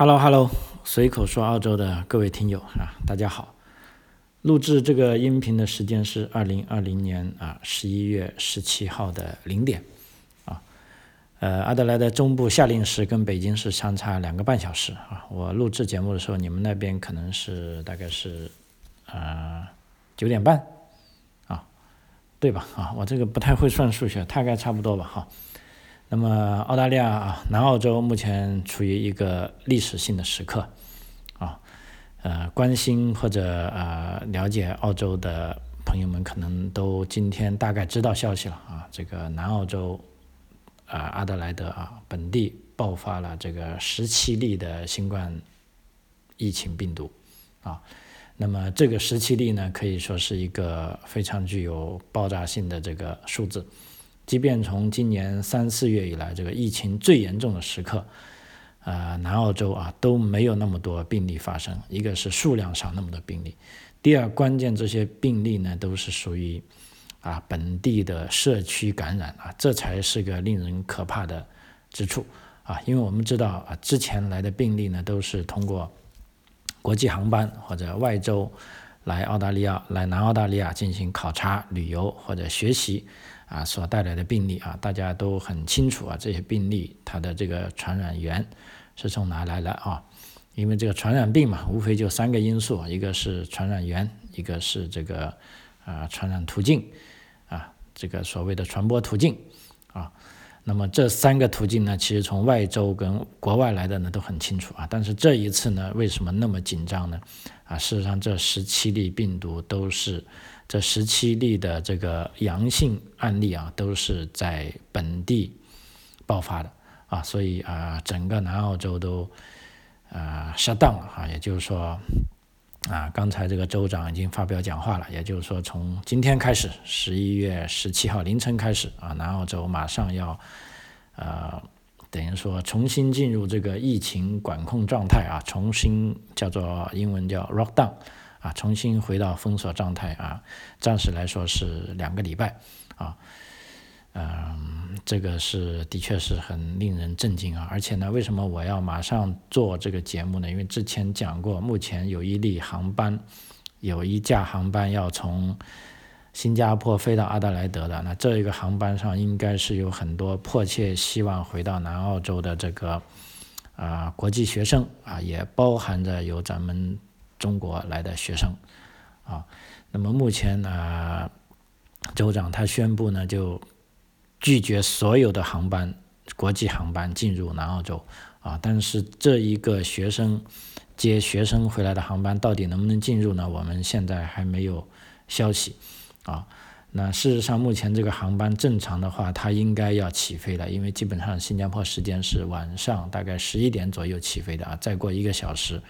Hello Hello，随口说澳洲的各位听友啊，大家好。录制这个音频的时间是二零二零年啊十一月十七号的零点啊。呃，阿德莱的中部夏令时跟北京是相差两个半小时啊。我录制节目的时候，你们那边可能是大概是啊九点半啊，对吧？啊，我这个不太会算数学，大概差不多吧哈。那么澳大利亚啊，南澳洲目前处于一个历史性的时刻，啊，呃，关心或者呃了解澳洲的朋友们可能都今天大概知道消息了啊，这个南澳洲啊阿德莱德啊本地爆发了这个十七例的新冠疫情病毒啊，那么这个十七例呢可以说是一个非常具有爆炸性的这个数字。即便从今年三四月以来，这个疫情最严重的时刻，呃，南澳洲啊都没有那么多病例发生。一个是数量上那么多病例，第二，关键这些病例呢都是属于啊本地的社区感染啊，这才是个令人可怕的之处啊。因为我们知道啊，之前来的病例呢都是通过国际航班或者外州来澳大利亚、来南澳大利亚进行考察、旅游或者学习。啊，所带来的病例啊，大家都很清楚啊，这些病例它的这个传染源是从哪来的啊？因为这个传染病嘛，无非就三个因素，一个是传染源，一个是这个啊传染途径啊，这个所谓的传播途径啊。那么这三个途径呢，其实从外州跟国外来的呢都很清楚啊，但是这一次呢，为什么那么紧张呢？啊，事实上这十七例病毒都是。这十七例的这个阳性案例啊，都是在本地爆发的啊，所以啊，整个南澳洲都啊 shut down 了啊，也就是说啊，刚才这个州长已经发表讲话了，也就是说，从今天开始，十一月十七号凌晨开始啊，南澳洲马上要呃，等于说重新进入这个疫情管控状态啊，重新叫做英文叫 lock down。啊，重新回到封锁状态啊，暂时来说是两个礼拜啊，嗯，这个是的确是很令人震惊啊，而且呢，为什么我要马上做这个节目呢？因为之前讲过，目前有一例航班，有一架航班要从新加坡飞到阿德莱德的，那这一个航班上应该是有很多迫切希望回到南澳洲的这个啊国际学生啊，也包含着有咱们。中国来的学生，啊，那么目前呢，州长他宣布呢，就拒绝所有的航班，国际航班进入南澳洲，啊，但是这一个学生接学生回来的航班到底能不能进入呢？我们现在还没有消息，啊，那事实上目前这个航班正常的话，它应该要起飞了，因为基本上新加坡时间是晚上大概十一点左右起飞的啊，再过一个小时。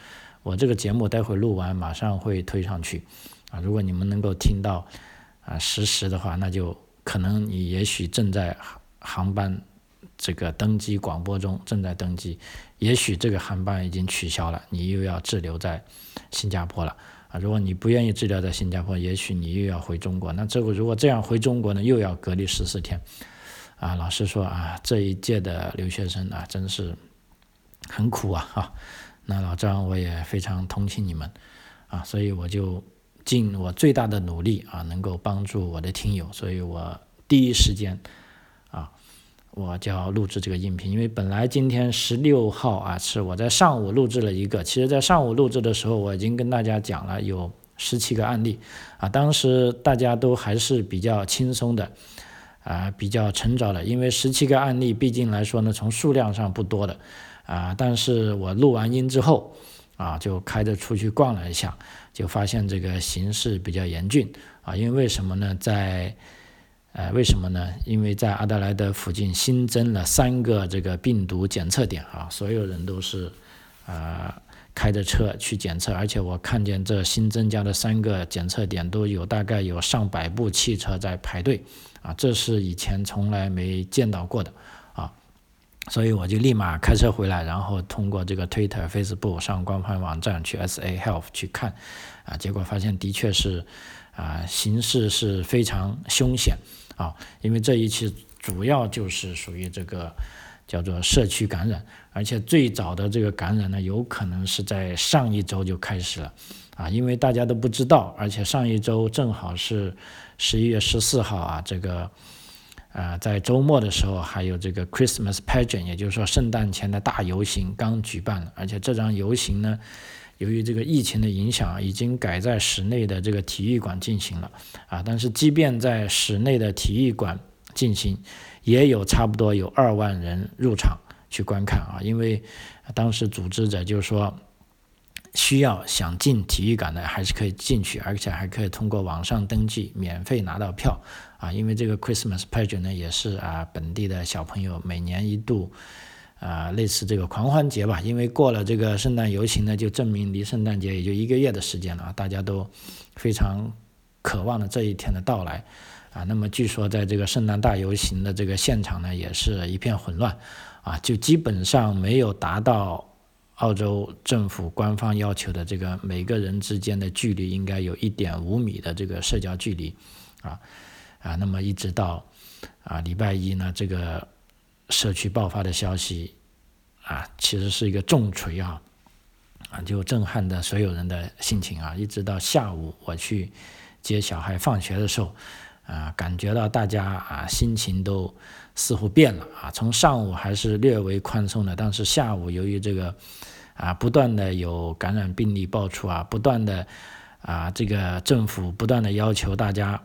我这个节目待会录完，马上会推上去，啊，如果你们能够听到啊实时的话，那就可能你也许正在航班这个登机广播中正在登机，也许这个航班已经取消了，你又要滞留在新加坡了，啊，如果你不愿意滞留在新加坡，也许你又要回中国，那这个如果这样回中国呢，又要隔离十四天，啊，老实说啊，这一届的留学生啊，真是很苦啊，哈。那老张，我也非常同情你们，啊，所以我就尽我最大的努力啊，能够帮助我的听友，所以我第一时间啊，我就要录制这个音频，因为本来今天十六号啊，是我在上午录制了一个，其实在上午录制的时候，我已经跟大家讲了有十七个案例啊，当时大家都还是比较轻松的啊，比较沉着的，因为十七个案例毕竟来说呢，从数量上不多的。啊！但是我录完音之后，啊，就开着出去逛了一下，就发现这个形势比较严峻啊。因为为什么呢？在，呃，为什么呢？因为在阿德莱德附近新增了三个这个病毒检测点啊，所有人都是，呃，开着车去检测，而且我看见这新增加的三个检测点都有大概有上百部汽车在排队啊，这是以前从来没见到过的。所以我就立马开车回来，然后通过这个 Twitter、Facebook 上官方网站去 SA Health 去看，啊，结果发现的确是，啊，形势是非常凶险，啊，因为这一期主要就是属于这个叫做社区感染，而且最早的这个感染呢，有可能是在上一周就开始了，啊，因为大家都不知道，而且上一周正好是十一月十四号啊，这个，啊，在周末的时候还有这个 Christmas pageant，也就是说圣诞前的大游行刚举办了，而且这场游行呢，由于这个疫情的影响，已经改在室内的这个体育馆进行了，啊，但是即便在室内的体育馆进行。也有差不多有二万人入场去观看啊，因为当时组织者就是说，需要想进体育馆的还是可以进去，而且还可以通过网上登记免费拿到票啊。因为这个 Christmas pageant 呢也是啊本地的小朋友每年一度啊类似这个狂欢节吧，因为过了这个圣诞游行呢，就证明离圣诞节也就一个月的时间了，大家都非常渴望的这一天的到来。啊，那么据说在这个圣诞大游行的这个现场呢，也是一片混乱，啊，就基本上没有达到澳洲政府官方要求的这个每个人之间的距离应该有一点五米的这个社交距离，啊，啊，那么一直到啊礼拜一呢，这个社区爆发的消息，啊，其实是一个重锤啊，啊，就震撼的所有人的心情啊，一直到下午我去接小孩放学的时候。啊，感觉到大家啊心情都似乎变了啊。从上午还是略微宽松的，但是下午由于这个啊不断的有感染病例爆出啊，不断的啊这个政府不断的要求大家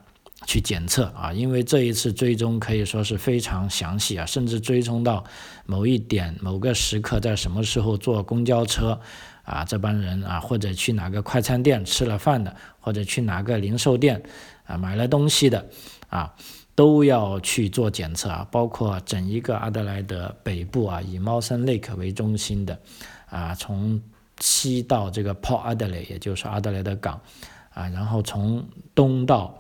去检测啊，因为这一次追踪可以说是非常详细啊，甚至追踪到某一点某个时刻在什么时候坐公交车啊，这帮人啊或者去哪个快餐店吃了饭的，或者去哪个零售店。啊，买了东西的啊，都要去做检测啊，包括整一个阿德莱德北部啊，以猫森 Lake 为中心的啊，从西到这个 Port Adelaide，也就是阿德莱德港啊，然后从东到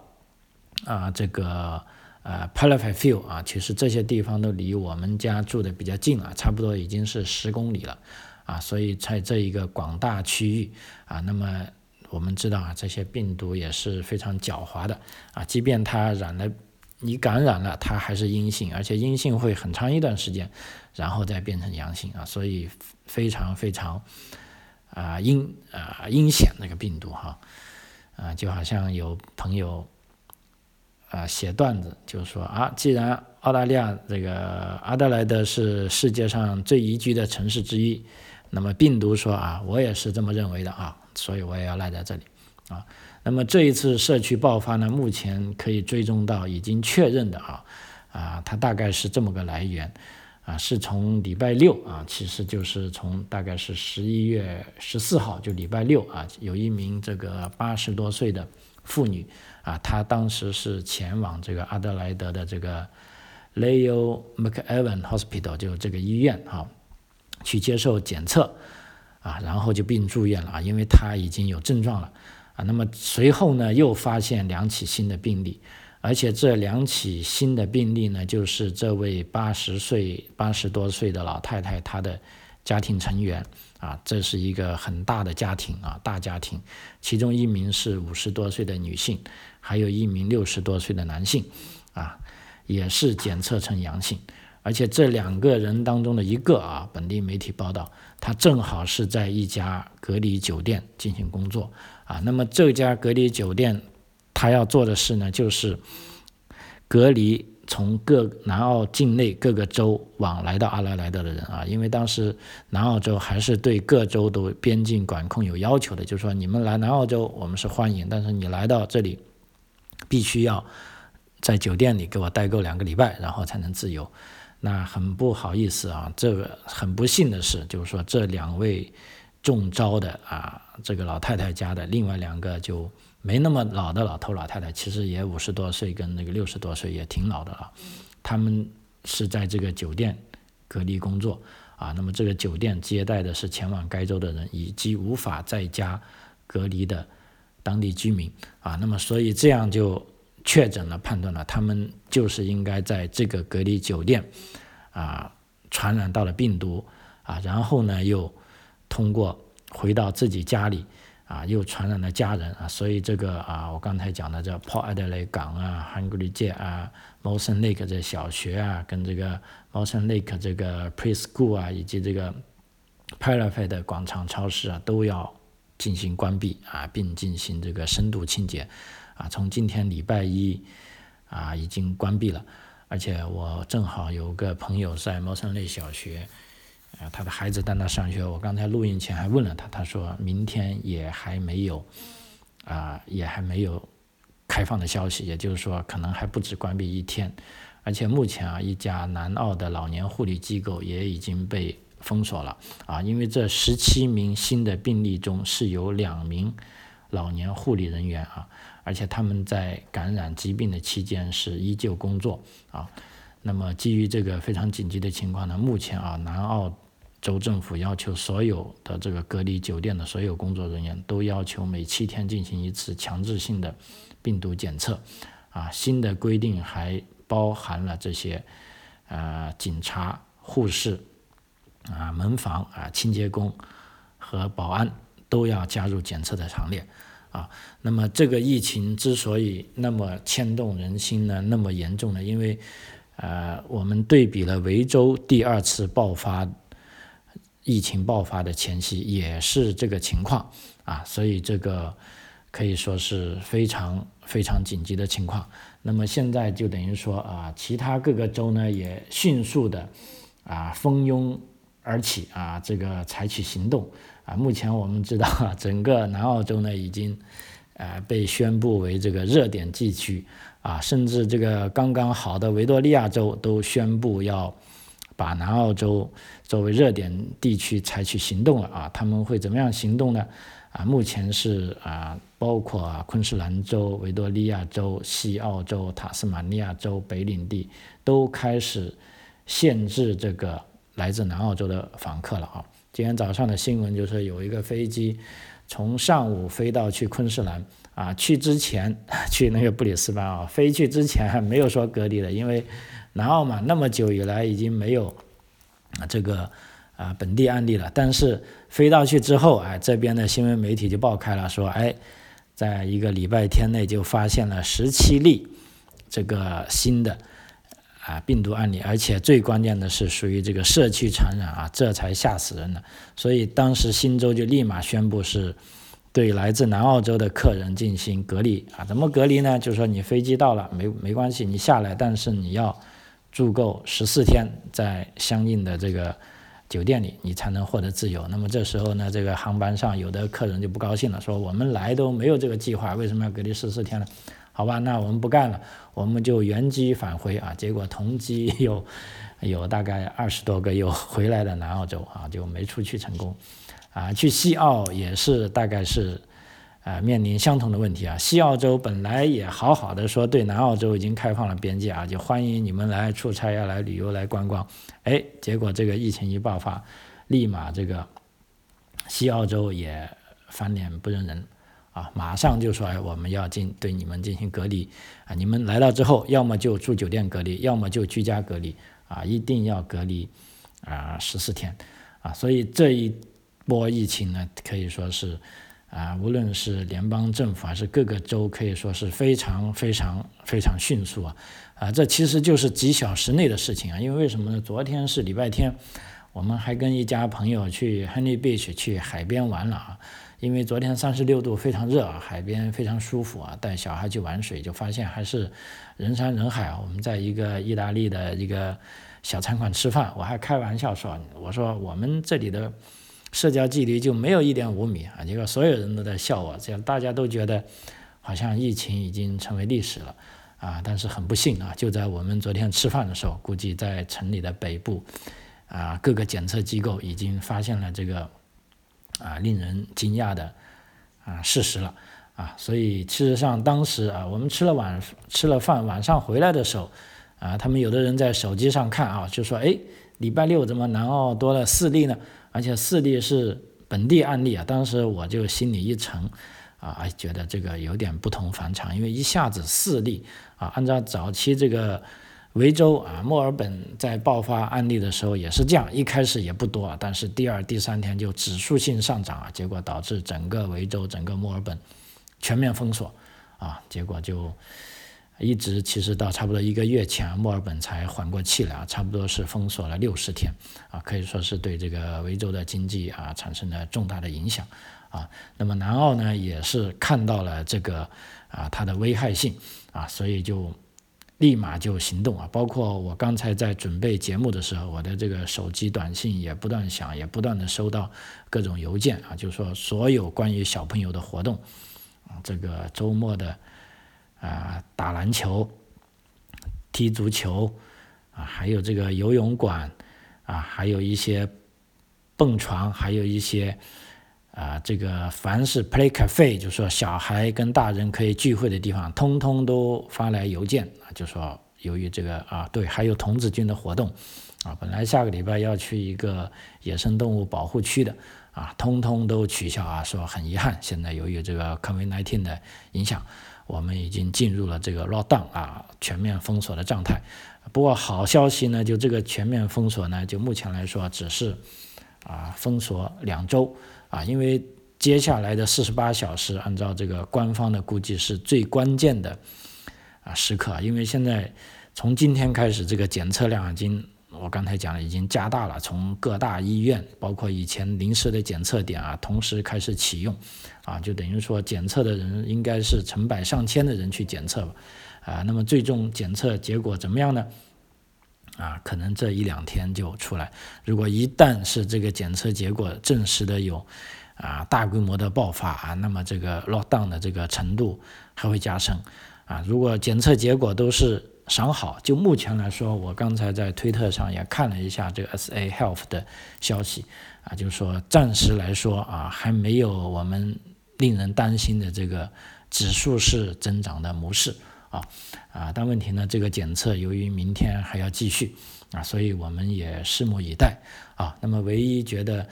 啊这个呃 p a l a f i f i e l 啊，其实这些地方都离我们家住的比较近啊，差不多已经是十公里了啊，所以在这一个广大区域啊，那么。我们知道啊，这些病毒也是非常狡猾的啊，即便它染了，你感染了，它还是阴性，而且阴性会很长一段时间，然后再变成阳性啊，所以非常非常啊阴啊阴险那个病毒哈啊，就好像有朋友啊写段子，就说啊，既然澳大利亚这个阿德莱德是世界上最宜居的城市之一，那么病毒说啊，我也是这么认为的啊。所以我也要赖在这里，啊，那么这一次社区爆发呢，目前可以追踪到已经确认的啊，啊，它大概是这么个来源，啊，是从礼拜六啊，其实就是从大概是十一月十四号，就礼拜六啊，有一名这个八十多岁的妇女啊，她当时是前往这个阿德莱德的这个 Leo McEwan Hospital，就这个医院哈，去接受检测。啊，然后就并住院了啊，因为他已经有症状了啊。那么随后呢，又发现两起新的病例，而且这两起新的病例呢，就是这位八十岁、八十多岁的老太太她的家庭成员啊。这是一个很大的家庭啊，大家庭，其中一名是五十多岁的女性，还有一名六十多岁的男性啊，也是检测呈阳性。而且这两个人当中的一个啊，本地媒体报道，他正好是在一家隔离酒店进行工作啊。那么这家隔离酒店，他要做的事呢，就是隔离从各南澳境内各个州往来到阿拉莱德的人啊。因为当时南澳洲还是对各州都边境管控有要求的，就是说你们来南澳洲我们是欢迎，但是你来到这里，必须要在酒店里给我待够两个礼拜，然后才能自由。那很不好意思啊，这个很不幸的是，就是说这两位中招的啊，这个老太太家的另外两个就没那么老的老头老太太，其实也五十多岁，跟那个六十多岁也挺老的了。他们是在这个酒店隔离工作啊，那么这个酒店接待的是前往该州的人，以及无法在家隔离的当地居民啊，那么所以这样就。确诊了，判断了，他们就是应该在这个隔离酒店，啊，传染到了病毒，啊，然后呢，又通过回到自己家里，啊，又传染了家人啊，所以这个啊，我刚才讲的这 Port Adelaide 港啊，Hungry 街啊 m o s o n Lake 这小学啊，跟这个 m o s o n Lake 这个 Preschool 啊，以及这个 p a r a f a 的广场超市啊，都要进行关闭啊，并进行这个深度清洁。啊。从今天礼拜一啊，已经关闭了，而且我正好有个朋友在 m o s o n Lake 小学。啊，他的孩子在那上学，我刚才录音前还问了他，他说明天也还没有，啊，也还没有开放的消息，也就是说可能还不止关闭一天，而且目前啊，一家南澳的老年护理机构也已经被封锁了，啊，因为这十七名新的病例中是有两名老年护理人员啊，而且他们在感染疾病的期间是依旧工作啊，那么基于这个非常紧急的情况呢，目前啊，南澳。州政府要求所有的这个隔离酒店的所有工作人员都要求每七天进行一次强制性的病毒检测，啊，新的规定还包含了这些，呃，警察、护士，啊，门房啊，清洁工和保安都要加入检测的行列，啊，那么这个疫情之所以那么牵动人心呢，那么严重呢，因为，呃，我们对比了维州第二次爆发。疫情爆发的前夕也是这个情况啊，所以这个可以说是非常非常紧急的情况。那么现在就等于说啊，其他各个州呢也迅速的啊蜂拥而起啊，这个采取行动啊。目前我们知道，整个南澳洲呢已经呃被宣布为这个热点地区啊，甚至这个刚刚好的维多利亚州都宣布要。把南澳洲作为热点地区采取行动了啊，他们会怎么样行动呢？啊，目前是啊，包括昆士兰州、维多利亚州、西澳洲、塔斯马尼亚州、北领地都开始限制这个来自南澳洲的访客了啊。今天早上的新闻就是有一个飞机从上午飞到去昆士兰啊，去之前 去那个布里斯班啊，飞去之前还没有说隔离的，因为。南澳嘛，那么久以来已经没有这个啊本地案例了。但是飞到去之后，哎，这边的新闻媒体就爆开了，说哎，在一个礼拜天内就发现了十七例这个新的啊病毒案例，而且最关键的是属于这个社区传染啊，这才吓死人了。所以当时新州就立马宣布是对来自南澳洲的客人进行隔离啊。怎么隔离呢？就是说你飞机到了没没关系，你下来，但是你要。住够十四天，在相应的这个酒店里，你才能获得自由。那么这时候呢，这个航班上有的客人就不高兴了，说我们来都没有这个计划，为什么要隔离十四天呢？好吧，那我们不干了，我们就原机返回啊。结果同机有有大概二十多个又回来的南澳洲啊，就没出去成功。啊，去西澳也是大概是。啊，面临相同的问题啊。西澳洲本来也好好的说，对南澳洲已经开放了边界啊，就欢迎你们来出差呀、来旅游、来观光。哎，结果这个疫情一爆发，立马这个西澳洲也翻脸不认人啊，马上就说哎，我们要进对你们进行隔离啊。你们来到之后，要么就住酒店隔离，要么就居家隔离啊，一定要隔离啊十四天啊。所以这一波疫情呢，可以说是。啊，无论是联邦政府还是各个州，可以说是非常非常非常迅速啊！啊，这其实就是几小时内的事情啊！因为为什么呢？昨天是礼拜天，我们还跟一家朋友去 Honey Beach 去海边玩了啊！因为昨天三十六度，非常热啊，海边非常舒服啊，带小孩去玩水，就发现还是人山人海啊！我们在一个意大利的一个小餐馆吃饭，我还开玩笑说，我说我们这里的。社交距离就没有一点五米啊！结果所有人都在笑我，这样大家都觉得好像疫情已经成为历史了啊！但是很不幸啊，就在我们昨天吃饭的时候，估计在城里的北部啊，各个检测机构已经发现了这个啊令人惊讶的啊事实了啊！所以事实上当时啊，我们吃了晚吃了饭，晚上回来的时候啊，他们有的人在手机上看啊，就说哎，礼拜六怎么南澳多了四例呢？而且四例是本地案例啊，当时我就心里一沉，啊，觉得这个有点不同凡响，因为一下子四例啊，按照早期这个维州啊，墨尔本在爆发案例的时候也是这样，一开始也不多啊，但是第二、第三天就指数性上涨啊，结果导致整个维州、整个墨尔本全面封锁啊，结果就一直其实到差不多一个月前，墨尔本才缓过气来啊，差不多是封锁了六十天啊，可以说是对这个维州的经济啊产生了重大的影响啊。那么南澳呢，也是看到了这个啊它的危害性啊，所以就。立马就行动啊！包括我刚才在准备节目的时候，我的这个手机短信也不断响，也不断的收到各种邮件啊，就说所有关于小朋友的活动，这个周末的啊打篮球、踢足球啊，还有这个游泳馆啊，还有一些蹦床，还有一些。啊，这个凡是 play cafe，就说小孩跟大人可以聚会的地方，通通都发来邮件啊，就说由于这个啊，对，还有童子军的活动啊，本来下个礼拜要去一个野生动物保护区的啊，通通都取消啊，说很遗憾，现在由于这个 COVID-19 的影响，我们已经进入了这个 lockdown 啊，全面封锁的状态。不过好消息呢，就这个全面封锁呢，就目前来说只是啊，封锁两周。啊，因为接下来的四十八小时，按照这个官方的估计是最关键的啊时刻。因为现在从今天开始，这个检测量已经，我刚才讲了，已经加大了。从各大医院，包括以前临时的检测点啊，同时开始启用，啊，就等于说检测的人应该是成百上千的人去检测吧，啊，那么最终检测结果怎么样呢？啊，可能这一两天就出来。如果一旦是这个检测结果证实的有啊大规模的爆发啊，那么这个 lockdown 的这个程度还会加深啊。如果检测结果都是尚好，就目前来说，我刚才在推特上也看了一下这个 SA Health 的消息啊，就是说暂时来说啊，还没有我们令人担心的这个指数式增长的模式。啊啊！但问题呢，这个检测由于明天还要继续啊，所以我们也拭目以待啊。那么唯一觉得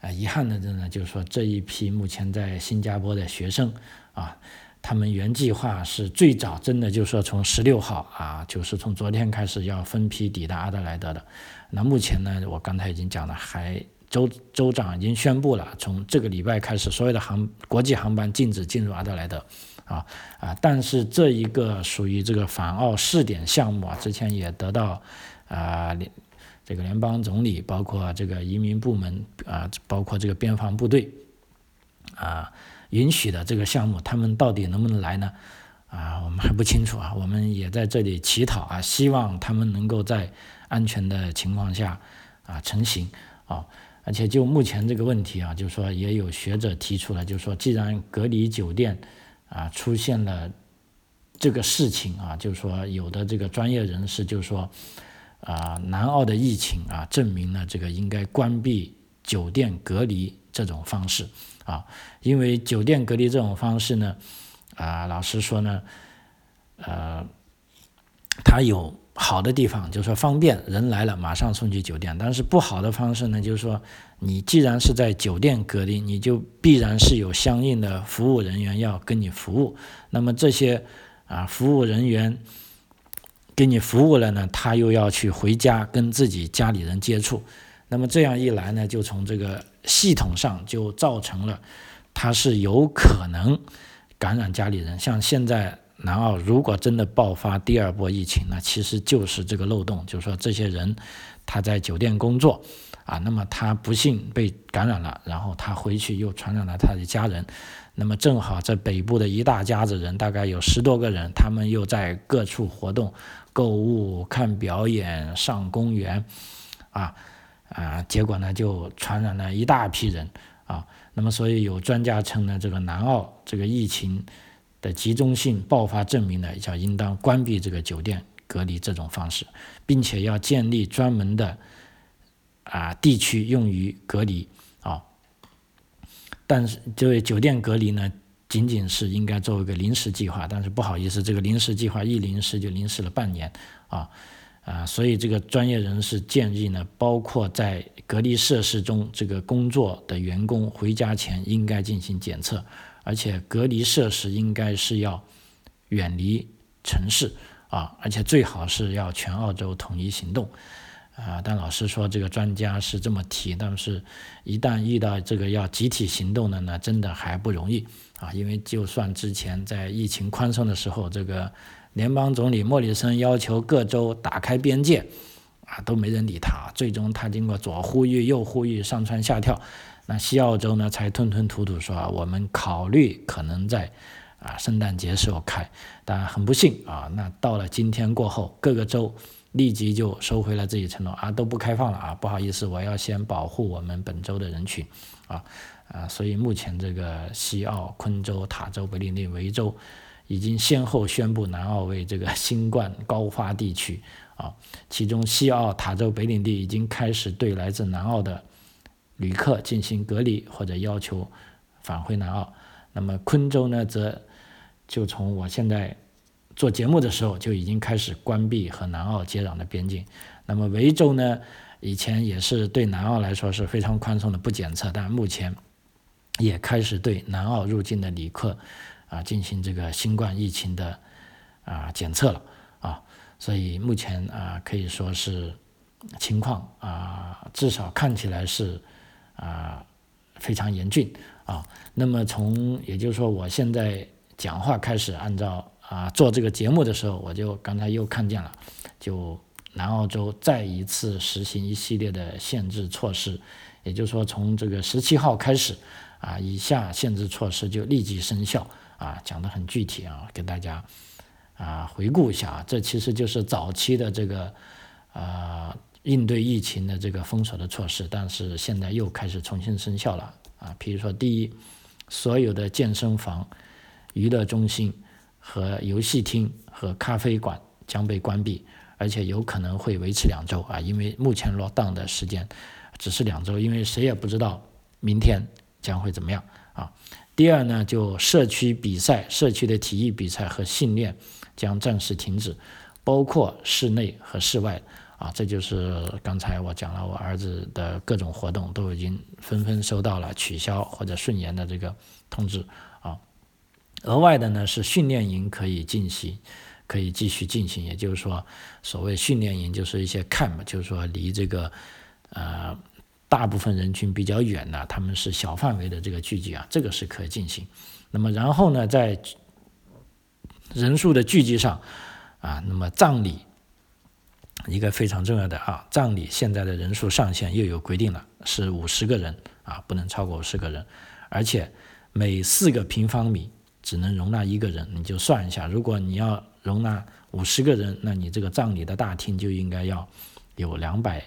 啊遗憾的呢，就是说这一批目前在新加坡的学生啊，他们原计划是最早真的就是说从十六号啊，就是从昨天开始要分批抵达阿德莱德的。那目前呢，我刚才已经讲了，还州州长已经宣布了，从这个礼拜开始，所有的航国际航班禁止进入阿德莱德。啊啊！但是这一个属于这个反澳试点项目啊，之前也得到啊联这个联邦总理，包括这个移民部门啊，包括这个边防部队啊允许的这个项目，他们到底能不能来呢？啊，我们还不清楚啊。我们也在这里乞讨啊，希望他们能够在安全的情况下啊成型啊。而且就目前这个问题啊，就是说也有学者提出了，就是说既然隔离酒店。啊，出现了这个事情啊，就是说有的这个专业人士就说，啊，南澳的疫情啊，证明了这个应该关闭酒店隔离这种方式啊，因为酒店隔离这种方式呢，啊，老实说呢，呃，它有。好的地方就是说方便，人来了马上送去酒店。但是不好的方式呢，就是说你既然是在酒店隔离，你就必然是有相应的服务人员要跟你服务。那么这些啊服务人员给你服务了呢，他又要去回家跟自己家里人接触。那么这样一来呢，就从这个系统上就造成了他是有可能感染家里人。像现在。南澳如果真的爆发第二波疫情，那其实就是这个漏洞，就是说这些人他在酒店工作啊，那么他不幸被感染了，然后他回去又传染了他的家人，那么正好这北部的一大家子人，大概有十多个人，他们又在各处活动、购物、看表演、上公园，啊啊，结果呢就传染了一大批人啊，那么所以有专家称呢，这个南澳这个疫情。的集中性爆发证明呢，叫应当关闭这个酒店隔离这种方式，并且要建立专门的啊地区用于隔离啊。但是这位酒店隔离呢，仅仅是应该作为一个临时计划，但是不好意思，这个临时计划一临时就临时了半年啊啊，所以这个专业人士建议呢，包括在隔离设施中这个工作的员工回家前应该进行检测。而且隔离设施应该是要远离城市啊，而且最好是要全澳洲统一行动。啊，但老实说，这个专家是这么提，但是，一旦遇到这个要集体行动的呢，真的还不容易啊。因为就算之前在疫情宽松的时候，这个联邦总理莫里森要求各州打开边界，啊，都没人理他。最终他经过左呼吁右呼吁，上蹿下跳，那西澳洲呢才吞吞吐吐说啊，我们考虑可能在啊圣诞节时候开。但很不幸啊，那到了今天过后，各个州。立即就收回了自己承诺啊，都不开放了啊，不好意思，我要先保护我们本州的人群，啊啊，所以目前这个西澳、昆州、塔州、北领地、维州已经先后宣布南澳为这个新冠高发地区啊，其中西澳、塔州、北领地已经开始对来自南澳的旅客进行隔离或者要求返回南澳，那么昆州呢，则就从我现在。做节目的时候就已经开始关闭和南澳接壤的边境。那么维州呢，以前也是对南澳来说是非常宽松的不检测，但目前也开始对南澳入境的旅客啊进行这个新冠疫情的啊检测了啊。所以目前啊可以说是情况啊至少看起来是啊非常严峻啊。那么从也就是说我现在讲话开始按照。啊，做这个节目的时候，我就刚才又看见了，就南澳洲再一次实行一系列的限制措施，也就是说，从这个十七号开始，啊，以下限制措施就立即生效，啊，讲得很具体啊，给大家啊回顾一下啊，这其实就是早期的这个啊应对疫情的这个封锁的措施，但是现在又开始重新生效了啊，比如说第一，所有的健身房、娱乐中心。和游戏厅和咖啡馆将被关闭，而且有可能会维持两周啊，因为目前落档的时间只是两周，因为谁也不知道明天将会怎么样啊。第二呢，就社区比赛、社区的体育比赛和训练将暂时停止，包括室内和室外啊。这就是刚才我讲了，我儿子的各种活动都已经纷纷收到了取消或者顺延的这个通知啊。额外的呢是训练营可以进行，可以继续进行，也就是说，所谓训练营就是一些 camp，就是说离这个呃大部分人群比较远的，他们是小范围的这个聚集啊，这个是可以进行。那么然后呢，在人数的聚集上啊，那么葬礼一个非常重要的啊，葬礼现在的人数上限又有规定了，是五十个人啊，不能超过五十个人，而且每四个平方米。只能容纳一个人，你就算一下，如果你要容纳五十个人，那你这个葬礼的大厅就应该要有两百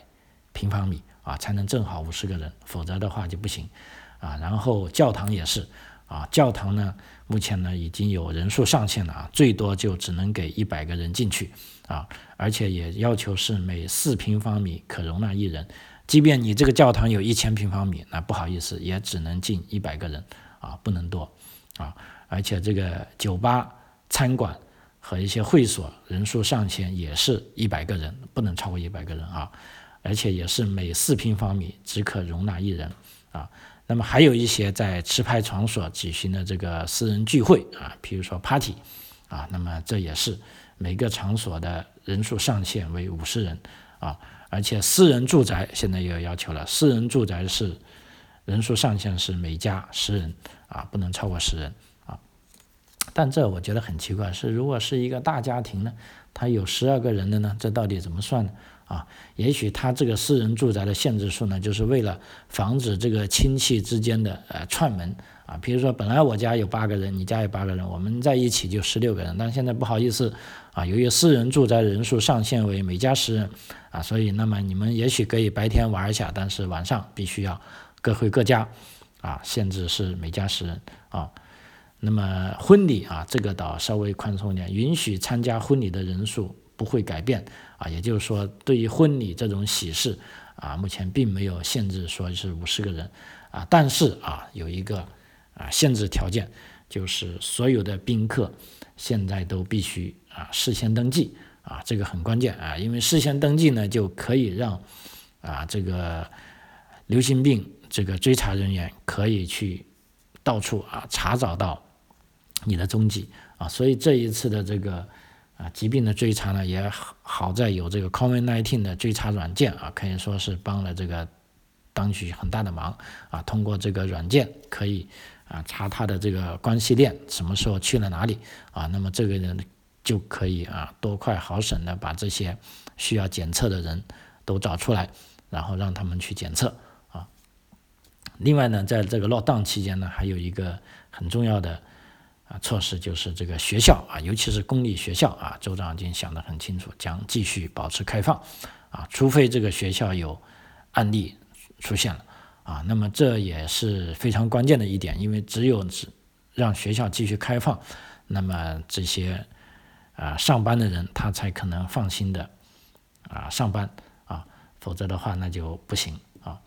平方米啊，才能正好五十个人，否则的话就不行啊。然后教堂也是啊，教堂呢目前呢已经有人数上限了啊，最多就只能给一百个人进去啊，而且也要求是每四平方米可容纳一人，即便你这个教堂有一千平方米，那不好意思，也只能进一百个人啊，不能多啊。而且这个酒吧、餐馆和一些会所人数上限也是一百个人，不能超过一百个人啊。而且也是每四平方米只可容纳一人啊。那么还有一些在持牌场所举行的这个私人聚会啊，比如说 party 啊，那么这也是每个场所的人数上限为五十人啊。而且私人住宅现在也有要求了，私人住宅是人数上限是每家十人啊，不能超过十人啊。但这我觉得很奇怪，是如果是一个大家庭呢，他有十二个人的呢，这到底怎么算呢？啊，也许他这个私人住宅的限制数呢，就是为了防止这个亲戚之间的呃串门啊。比如说，本来我家有八个人，你家有八个人，我们在一起就十六个人，但现在不好意思啊，由于私人住宅人数上限为每家十人啊，所以那么你们也许可以白天玩一下，但是晚上必须要各回各家啊，限制是每家十人啊。那么婚礼啊，这个倒稍微宽松一点，允许参加婚礼的人数不会改变啊，也就是说，对于婚礼这种喜事啊，目前并没有限制说是五十个人啊，但是啊，有一个啊限制条件，就是所有的宾客现在都必须啊事先登记啊，这个很关键啊，因为事先登记呢，就可以让啊这个流行病这个追查人员可以去到处啊查找到。你的踪迹啊，所以这一次的这个啊，疾病的追查呢也好在有这个 COVID-19 的追查软件啊，可以说是帮了这个当局很大的忙啊。通过这个软件可以啊查他的这个关系链，什么时候去了哪里啊，那么这个人就可以啊多快好省的把这些需要检测的人都找出来，然后让他们去检测啊。另外呢，在这个落档期间呢，还有一个很重要的啊措施，就是这个学校啊，尤其是公立学校啊，州长已经想得很清楚，将继续保持开放啊，除非这个学校有案例出现了啊，那么这也是非常关键的一点，因为只有是让学校继续开放，那么这些啊上班的人他才可能放心的啊上班啊，否则的话那就不行啊。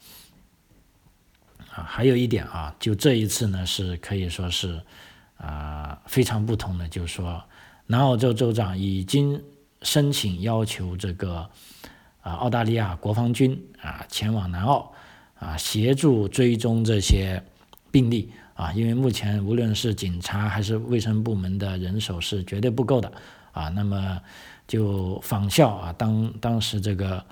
啊，还有一点啊，就这一次呢，是可以说是啊非常不同的，就是说，南澳洲州长已经申请要求这个啊澳大利亚国防军啊前往南澳啊协助追踪这些病例啊，因为目前无论是警察还是卫生部门的人手是绝对不够的啊，那么就仿效啊当当时这个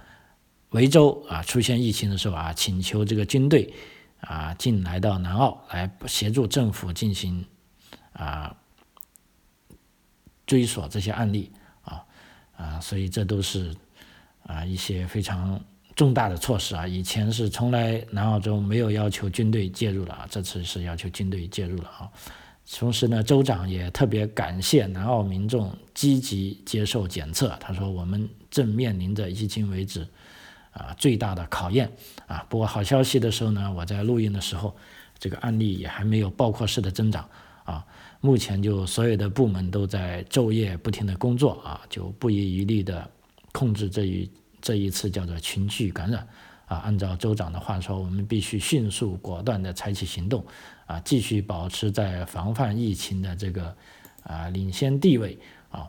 维州啊出现疫情的时候啊，请求这个军队。啊，进来到南澳来协助政府进行啊追索这些案例啊啊，所以这都是啊一些非常重大的措施啊。以前是从来南澳洲没有要求军队介入了啊，这次是要求军队介入了啊。同时呢，州长也特别感谢南澳民众积极接受检测，他说我们正面临着迄今为止。啊，最大的考验啊！不过好消息的时候呢，我在录音的时候，这个案例也还没有爆破式的增长啊。目前就所有的部门都在昼夜不停的工作啊，就不遗余力的控制这一这一次叫做群聚感染啊。按照州长的话说，我们必须迅速果断的采取行动啊，继续保持在防范疫情的这个啊领先地位。啊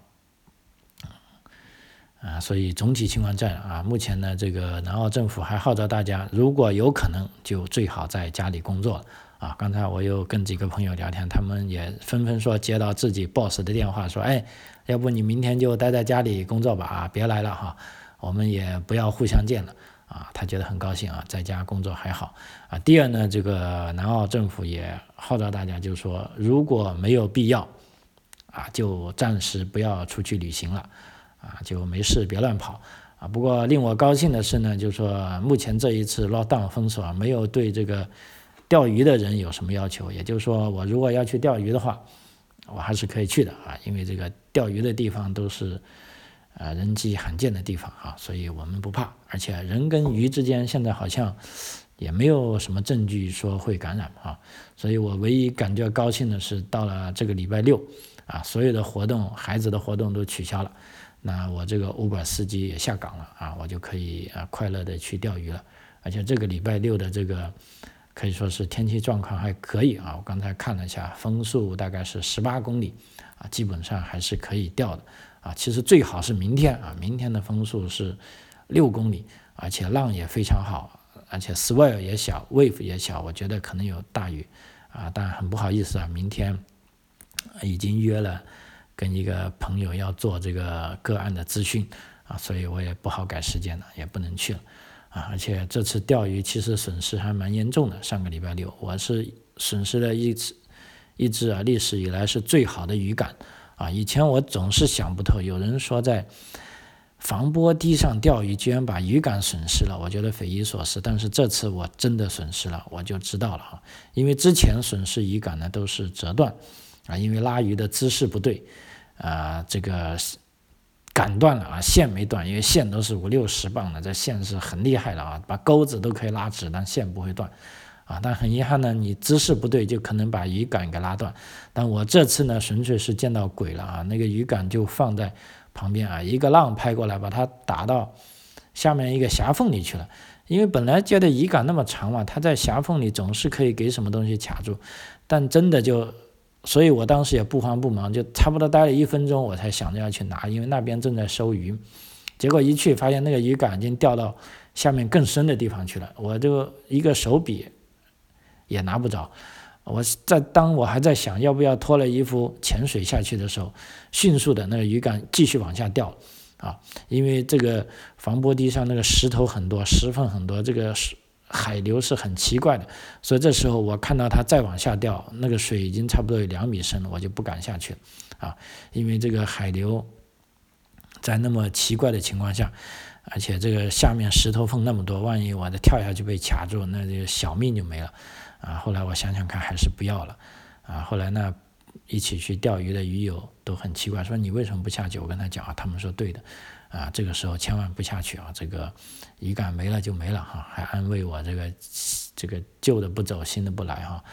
啊，所以总体情况在啊，目前呢，这个南澳政府还号召大家，如果有可能，就最好在家里工作啊。刚才我又跟几个朋友聊天，他们也纷纷说接到自己 boss 的电话，说，哎，要不你明天就待在家里工作吧，啊，别来了哈，我们也不要互相见了啊。他觉得很高兴啊，在家工作还好啊。第二呢，这个南澳政府也号召大家，就是说，如果没有必要啊，就暂时不要出去旅行了。啊，就没事，别乱跑啊！不过令我高兴的是呢，就是说目前这一次 lockdown 封锁啊，没有对这个钓鱼的人有什么要求。也就是说，我如果要去钓鱼的话，我还是可以去的啊，因为这个钓鱼的地方都是啊人迹罕见的地方啊，所以我们不怕。而且人跟鱼之间现在好像也没有什么证据说会感染啊，所以我唯一感觉高兴的是，到了这个礼拜六啊，所有的活动，孩子的活动都取消了。那我这个 Uber 司机也下岗了啊，我就可以啊快乐的去钓鱼了。而且这个礼拜六的这个可以说是天气状况还可以啊，我刚才看了一下，风速大概是十八公里啊，基本上还是可以钓的啊。其实最好是明天啊，明天的风速是六公里，而且浪也非常好，而且 swell 也小，wave 也小，我觉得可能有大雨啊。但很不好意思啊，明天已经约了。跟一个朋友要做这个个案的咨询啊，所以我也不好改时间了，也不能去了啊。而且这次钓鱼其实损失还蛮严重的。上个礼拜六，我是损失了一只一只啊，历史以来是最好的鱼竿啊。以前我总是想不透，有人说在防波堤上钓鱼居然把鱼竿损失了，我觉得匪夷所思。但是这次我真的损失了，我就知道了啊。因为之前损失鱼竿呢都是折断啊，因为拉鱼的姿势不对。啊，这个杆断了啊，线没断，因为线都是五六十磅的，这线是很厉害的啊，把钩子都可以拉直，但线不会断啊。但很遗憾呢，你姿势不对，就可能把鱼竿给拉断。但我这次呢，纯粹是见到鬼了啊，那个鱼竿就放在旁边啊，一个浪拍过来，把它打到下面一个狭缝里去了。因为本来接的鱼竿那么长嘛，它在狭缝里总是可以给什么东西卡住，但真的就。所以我当时也不慌不忙，就差不多待了一分钟，我才想着要去拿，因为那边正在收鱼。结果一去发现那个鱼竿已经掉到下面更深的地方去了，我就一个手笔也拿不着。我在当我还在想要不要脱了衣服潜水下去的时候，迅速的那个鱼竿继续往下掉，啊，因为这个防波堤上那个石头很多，石缝很多，这个海流是很奇怪的，所以这时候我看到它再往下掉，那个水已经差不多有两米深了，我就不敢下去了，啊，因为这个海流在那么奇怪的情况下。而且这个下面石头缝那么多，万一我的跳下去被卡住，那就小命就没了啊！后来我想想看，还是不要了啊！后来那一起去钓鱼的鱼友都很奇怪，说你为什么不下去？我跟他讲啊，他们说对的啊，这个时候千万不下去啊！这个鱼竿没了就没了哈，还安慰我这个这个旧的不走，新的不来哈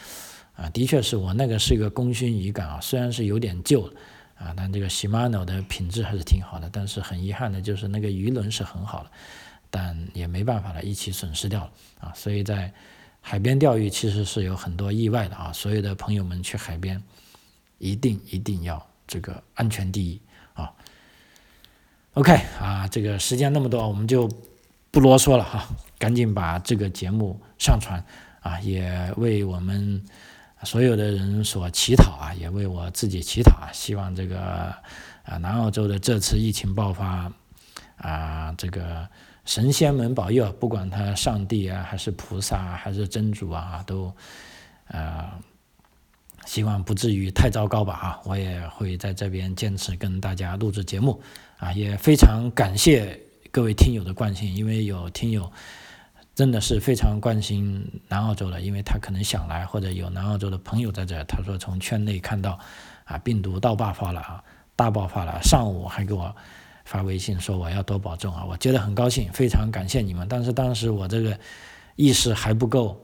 啊！的确是我那个是一个功勋鱼竿啊，虽然是有点旧。啊，但这个 Shimano 的品质还是挺好的，但是很遗憾的就是那个鱼轮是很好的，但也没办法了，一起损失掉了啊。所以在海边钓鱼其实是有很多意外的啊。所有的朋友们去海边，一定一定要这个安全第一。OK 啊，这个时间那么多，我们就不啰嗦了哈，赶紧把这个节目上传啊，也为我们。所有的人所乞讨啊，也为我自己乞讨啊，希望这个啊南澳洲的这次疫情爆发啊，这个神仙们保佑，不管他上帝啊，还是菩萨，还是真主啊，都啊希望不至于太糟糕吧啊！我也会在这边坚持跟大家录制节目啊，也非常感谢各位听友的关心，因为有听友。真的是非常关心南澳洲的，因为他可能想来，或者有南澳洲的朋友在这。他说从圈内看到，啊，病毒到爆发了啊，大爆发了。上午还给我发微信说我要多保重啊，我觉得很高兴，非常感谢你们。但是当时我这个意识还不够，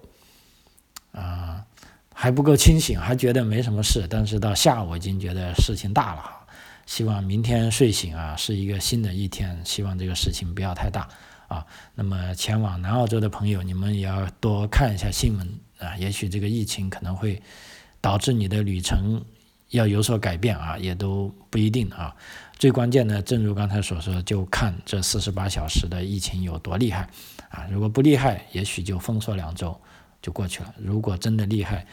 啊，还不够清醒，还觉得没什么事。但是到下午已经觉得事情大了。希望明天睡醒啊是一个新的一天，希望这个事情不要太大。啊，那么前往南澳洲的朋友，你们也要多看一下新闻啊。也许这个疫情可能会导致你的旅程要有所改变啊，也都不一定啊。最关键的，正如刚才所说，就看这四十八小时的疫情有多厉害啊。如果不厉害，也许就封锁两周就过去了。如果真的厉害，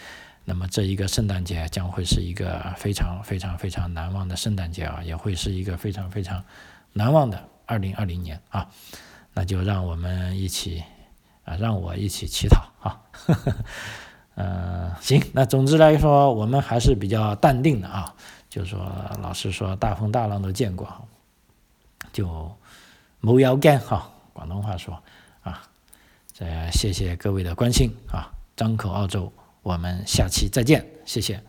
那么这一个圣诞节将会是一个非常非常非常难忘的圣诞节啊，也会是一个非常非常难忘的二零二零年啊。那就让我们一起啊，让我一起乞讨啊，嗯，行，那总之来说，我们还是比较淡定的啊，就是说，老实说，大风大浪都见过，就冇要干哈，广东话说啊，再谢谢各位的关心啊，张口澳洲，我们下期再见，谢谢。